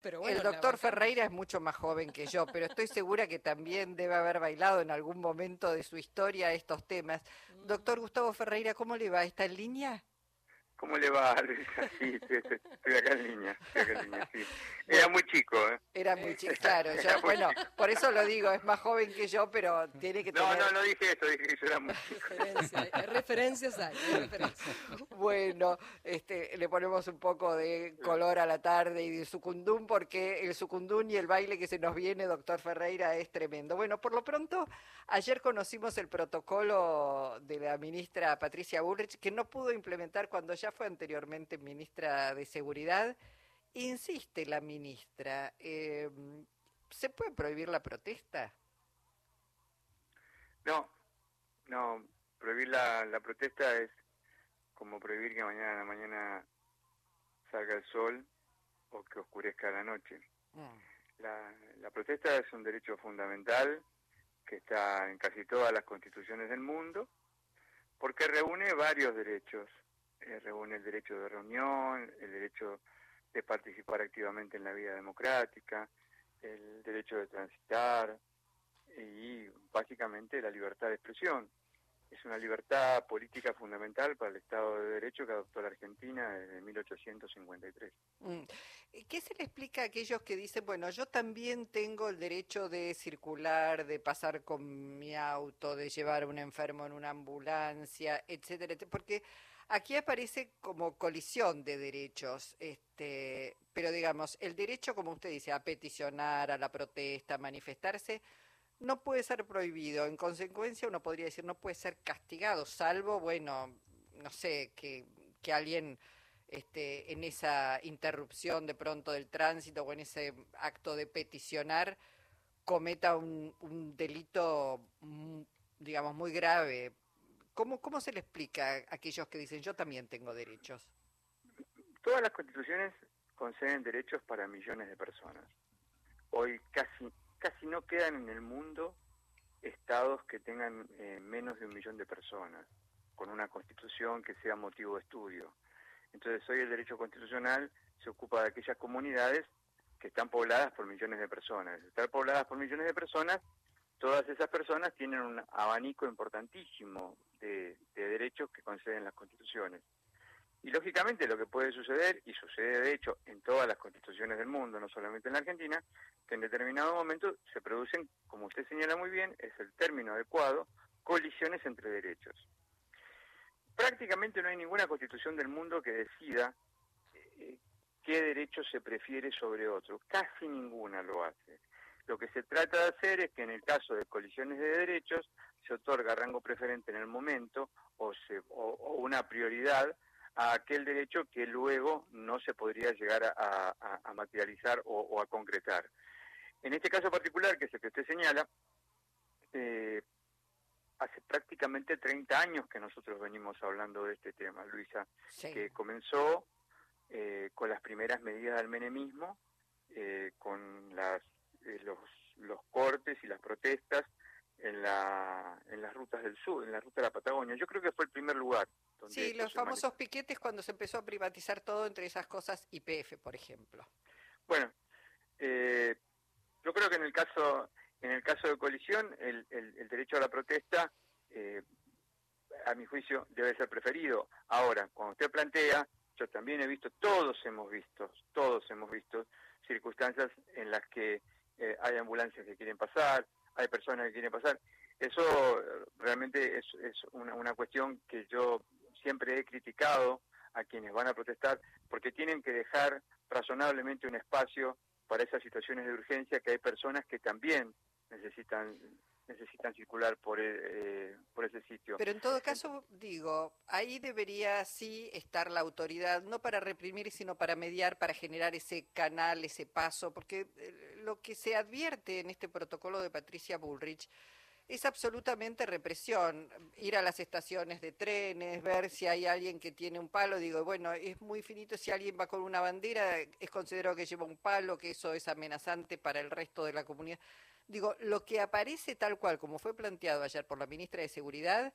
Pero bueno, el doctor. Ferreira es mucho más joven que yo, pero estoy segura que también debe haber bailado en algún momento de su historia estos temas. Doctor Gustavo Ferreira, ¿cómo le va? ¿Está en línea? ¿Cómo le va, Luisa? Sí, estoy, estoy- acá en línea, estoy acá en línea, sí. Era muy chico, ¿eh? Era muy chico, claro. yo- Era muy bueno, chico. por eso lo digo, es más joven que yo, pero tiene que No, tener... no, no dije eso, dije que yo era muy chico. Referencia, hay- referencias hay, referencias. Bueno, este, le ponemos un poco de color a la tarde y de sucundún porque el sucundún y el baile que se nos viene, doctor Ferreira, es tremendo. Bueno, por lo pronto, ayer conocimos el protocolo de la ministra Patricia Bullrich que no pudo implementar cuando ya fue anteriormente ministra de Seguridad. Insiste la ministra, eh, ¿se puede prohibir la protesta? No, no, prohibir la, la protesta es como prohibir que mañana a la mañana salga el sol o que oscurezca la noche. Mm. La, la protesta es un derecho fundamental que está en casi todas las constituciones del mundo porque reúne varios derechos. Eh, reúne el derecho de reunión, el derecho de participar activamente en la vida democrática, el derecho de transitar y básicamente la libertad de expresión. Es una libertad política fundamental para el Estado de Derecho que adoptó la Argentina desde 1853. Mm. ¿Qué se le explica a aquellos que dicen, bueno, yo también tengo el derecho de circular, de pasar con mi auto, de llevar a un enfermo en una ambulancia, etcétera, etcétera? Porque aquí aparece como colisión de derechos, este, pero digamos, el derecho, como usted dice, a peticionar, a la protesta, a manifestarse, no puede ser prohibido. En consecuencia, uno podría decir, no puede ser castigado, salvo, bueno, no sé, que, que alguien este, en esa interrupción de pronto del tránsito o en ese acto de peticionar cometa un, un delito, mm, digamos, muy grave. ¿Cómo, ¿Cómo se le explica a aquellos que dicen yo también tengo derechos? Todas las constituciones conceden derechos para millones de personas. Hoy casi, casi no quedan en el mundo estados que tengan eh, menos de un millón de personas, con una constitución que sea motivo de estudio. Entonces hoy el derecho constitucional se ocupa de aquellas comunidades que están pobladas por millones de personas. Estar pobladas por millones de personas, todas esas personas tienen un abanico importantísimo de, de derechos que conceden las constituciones. Y lógicamente lo que puede suceder, y sucede de hecho en todas las constituciones del mundo, no solamente en la Argentina, que en determinado momento se producen, como usted señala muy bien, es el término adecuado, colisiones entre derechos. Prácticamente no hay ninguna constitución del mundo que decida eh, qué derecho se prefiere sobre otro. Casi ninguna lo hace. Lo que se trata de hacer es que en el caso de colisiones de derechos se otorga rango preferente en el momento o, se, o, o una prioridad a aquel derecho que luego no se podría llegar a, a, a materializar o, o, a concretar. En este caso particular, que es el que usted señala, eh, hace prácticamente 30 años que nosotros venimos hablando de este tema, Luisa, Sí. que comenzó eh, con las primeras medidas del menemismo, eh, con las, eh, los, los cortes y las protestas en, la, en las rutas del sur, en la ruta de la Patagonia. Yo creo que fue el primer lugar. Donde Sí, los famosos piquetes cuando se empezó a privatizar todo, entre esas cosas IPF, por ejemplo. Bueno, eh, yo creo que en el caso en el caso de colisión, el, el, el derecho a la protesta, eh, a mi juicio, debe ser preferido. Ahora, cuando usted plantea, yo también he visto, todos hemos visto, todos hemos visto circunstancias en las que hay ambulancias que quieren pasar, hay personas que quieren pasar. Eso eh, realmente es, una, una cuestión que yo siempre he criticado a quienes van a protestar, porque tienen que dejar razonablemente un espacio para esas situaciones de urgencia que hay personas que también necesitan necesitan circular por eh, por ese sitio. Pero en todo caso, digo, ahí debería sí estar la autoridad, no para reprimir, sino para mediar, para generar ese canal, ese paso, porque eh, lo que se advierte en este protocolo de Patricia Bullrich es absolutamente represión. Ir a las estaciones de trenes, ver si hay alguien que tiene un palo, digo, bueno, es muy finito si alguien va con una bandera, es considerado que lleva un palo, que eso es amenazante para el resto de la comunidad. Digo, lo que aparece tal cual, como fue planteado ayer por la ministra de Seguridad,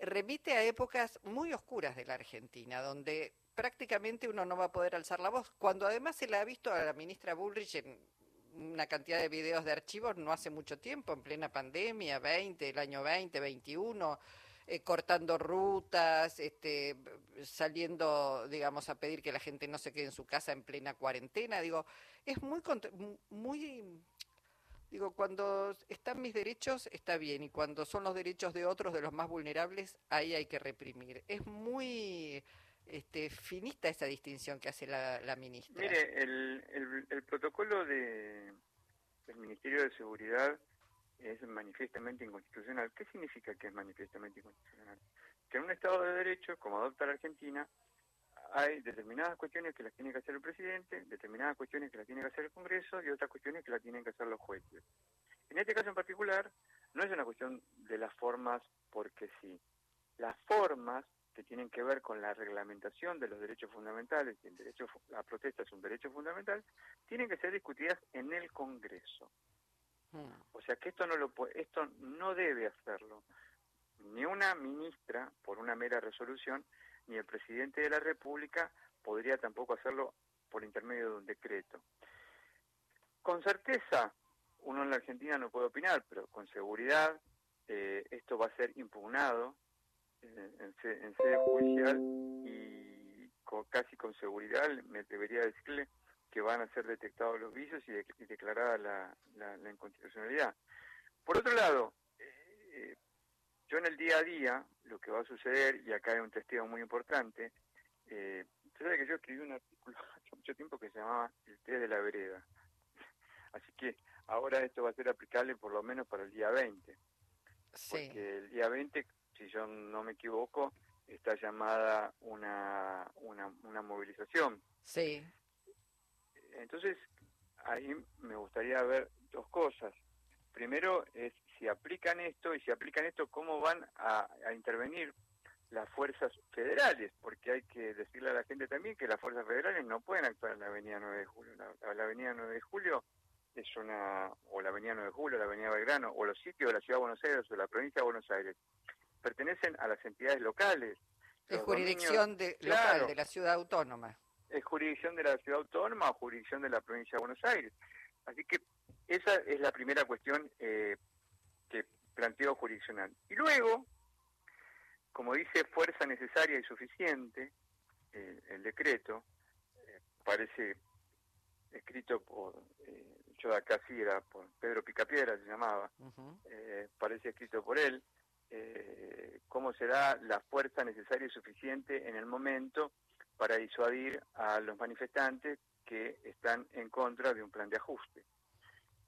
remite a épocas muy oscuras de la Argentina, donde prácticamente uno no va a poder alzar la voz. Cuando además se la ha visto a la ministra Bullrich en una cantidad de videos de archivos no hace mucho tiempo, en plena pandemia, 20, el año 20, 21, eh, cortando rutas, este, saliendo, digamos, a pedir que la gente no se quede en su casa en plena cuarentena. Digo, es muy, muy, digo, cuando están mis derechos está bien y cuando son los derechos de otros, de los más vulnerables, ahí hay que reprimir. Es muy este, finita esa distinción que hace la, ministra. Mire, el, el, protocolo de, del Ministerio de Seguridad es manifiestamente inconstitucional. ¿Qué significa que es manifiestamente inconstitucional? Que en un Estado de Derecho, como adopta la Argentina, hay determinadas cuestiones que las tiene que hacer el presidente, determinadas cuestiones que las tiene que hacer el Congreso y otras cuestiones que las tienen que hacer los jueces. En este caso en particular, no es una cuestión de las formas porque sí. Las formas que tienen que ver con la reglamentación de los derechos fundamentales, y el derecho a protesta es un derecho fundamental, tienen que ser discutidas en el Congreso. Hmm. O sea que esto no lo esto no debe hacerlo ni una ministra por una mera resolución, ni el presidente de la República podría tampoco hacerlo por intermedio de un decreto. Con certeza, uno en la Argentina no puede opinar, pero con seguridad eh, esto va a ser impugnado en, sede judicial y casi con seguridad me atrevería a decirle que van a ser detectados los vicios y, declarada la, inconstitucionalidad. Por otro lado, eh, yo en el día a día, lo que va a suceder, y acá hay un testigo muy importante, eh, sabe que yo escribí un artículo hace mucho tiempo que se llamaba El té de la vereda. Así que ahora esto va a ser aplicable por lo menos para el día 20. Porque el día 20 si yo no me equivoco, está llamada una, una, movilización. Sí. Entonces, ahí me gustaría ver dos cosas. Primero es si aplican esto y si aplican esto, cómo van a, intervenir las fuerzas federales, porque hay que decirle a la gente también que las fuerzas federales no pueden actuar en la Avenida 9 de Julio. La, la Avenida 9 de Julio es una, o la Avenida 9 de Julio, la Avenida Belgrano, o los sitios de la Ciudad de Buenos Aires o de la provincia de Buenos Aires, pertenecen a las entidades locales. Es jurisdicción de, local, de la ciudad autónoma. Es jurisdicción de la ciudad autónoma o jurisdicción de la provincia de Buenos Aires. Así que esa es la primera cuestión eh, planteo jurisdiccional. Y luego, como dice fuerza necesaria y suficiente, el decreto, eh, parece escrito por, eh, yo acá sí era por Pedro Picapiedra, se llamaba, eh, parece escrito por él, eh, cómo será la fuerza necesaria y suficiente en el momento para disuadir a los manifestantes que están en contra de un plan de ajuste.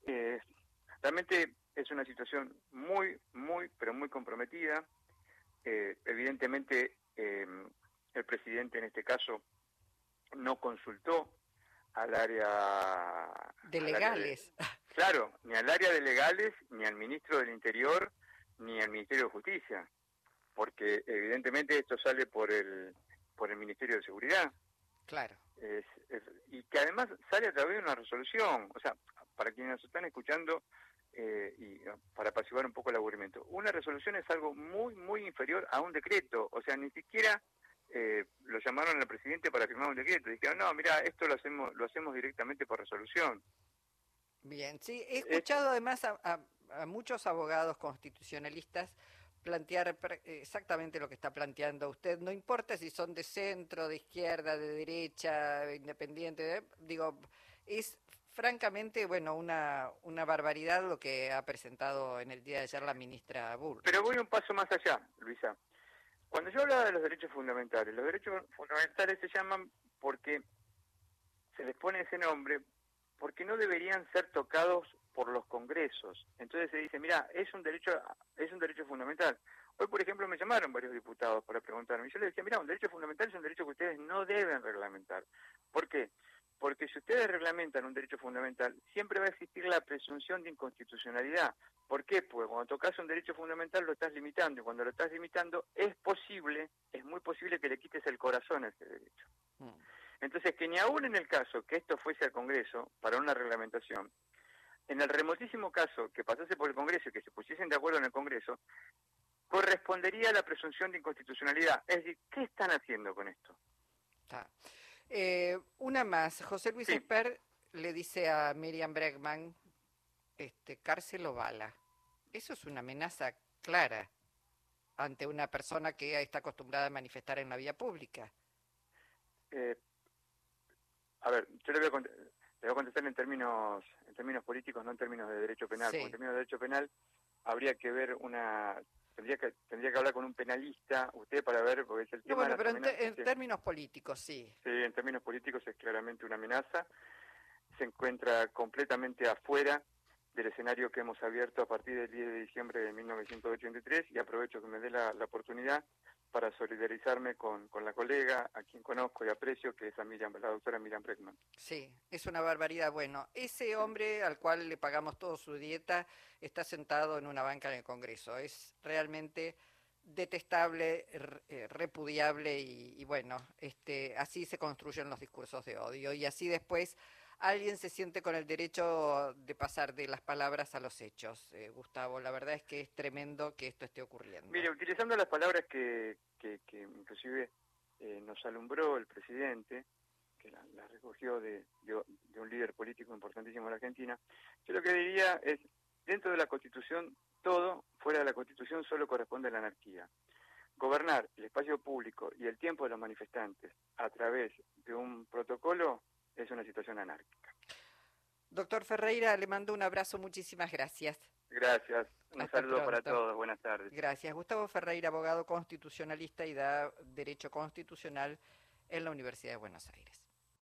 Eh, realmente es una situación muy, muy, pero muy comprometida. Eh, evidentemente, el presidente en este caso no consultó al área... De legales. claro, ni al área de legales, ni al ministro del Interior, ni al Ministerio de Justicia, porque evidentemente esto sale por el por el Ministerio de Seguridad. Claro. y que además sale a través de una resolución, o sea, para quienes nos están escuchando eh, y para apaciguar un poco el aburrimiento, una resolución es algo muy, muy inferior a un decreto, o sea, ni siquiera eh, lo llamaron al presidente para firmar un decreto, dijeron, no, mira, esto lo hacemos, lo hacemos directamente por resolución. Bien, sí, he escuchado además a, a muchos abogados constitucionalistas plantear exactamente lo que está planteando usted. No importa si son de centro, de izquierda, de derecha, independiente, digo, es francamente, bueno, una, una barbaridad lo que ha presentado en el día de ayer la ministra Bull. Pero voy un paso más allá, Luisa. Cuando yo hablaba de los derechos fundamentales, los derechos fundamentales se llaman porque se les pone ese nombre, porque no deberían ser tocados por los congresos. Entonces se dice, mira, es un derecho es un derecho fundamental. Hoy, por ejemplo, me llamaron varios diputados para preguntarme. Yo les decía, mira, un derecho fundamental es un derecho que ustedes no deben reglamentar. ¿Por qué? Porque si ustedes reglamentan un derecho fundamental, siempre va a existir la presunción de inconstitucionalidad. ¿Por qué? Porque cuando tocas un derecho fundamental lo estás limitando y cuando lo estás limitando es posible, es muy posible que le quites el corazón a ese derecho. Mm. Entonces, que ni aún en el caso que esto fuese al Congreso para una reglamentación, en el remotísimo caso que pasase por el Congreso y que se pusiesen de acuerdo en el Congreso, correspondería a la presunción de inconstitucionalidad. Es decir, ¿qué están haciendo con esto? Está. Eh, una más. José Luis Sí. Esper le dice a Miriam Bregman, este, cárcel o bala. Eso es una amenaza clara ante una persona que está acostumbrada a manifestar en la vía pública. Eh, a ver, yo le voy a, cont- le voy a contestar en términos en términos políticos, no en términos de derecho penal. Sí. Porque en términos de derecho penal habría que ver una tendría que tendría que hablar con un penalista usted para ver porque es el No, tema bueno, de pero en, te- términos políticos, sí. Sí, en términos políticos es claramente una amenaza. Se encuentra completamente afuera del escenario que hemos abierto a partir del 10 de diciembre de 1983 y aprovecho que me dé la, la oportunidad para solidarizarme con, con la colega, a quien conozco y aprecio, que es a Miriam, la doctora Miriam Breckman. Sí, es una barbaridad. Bueno, ese hombre al cual le pagamos toda su dieta está sentado en una banca en el Congreso. Es realmente detestable, eh, repudiable y, y bueno, este, así se construyen los discursos de odio y así después alguien se siente con el derecho de pasar de las palabras a los hechos. Eh, Gustavo, la verdad es que es tremendo que esto esté ocurriendo. Mire, utilizando las palabras que, que, que inclusive eh, nos alumbró el presidente, que la, la recogió de, de, de un líder político importantísimo de la Argentina, yo lo que diría es, dentro de la Constitución, todo, fuera de la Constitución, solo corresponde a la anarquía. Gobernar el espacio público y el tiempo de los manifestantes a través de un protocolo es una situación anárquica. Doctor Ferreira, le mando un abrazo, muchísimas gracias. Gracias. Un Hasta saludo para todos. Buenas tardes. Gracias. Gustavo Ferreira, abogado constitucionalista y da Derecho Constitucional en la Universidad de Buenos Aires.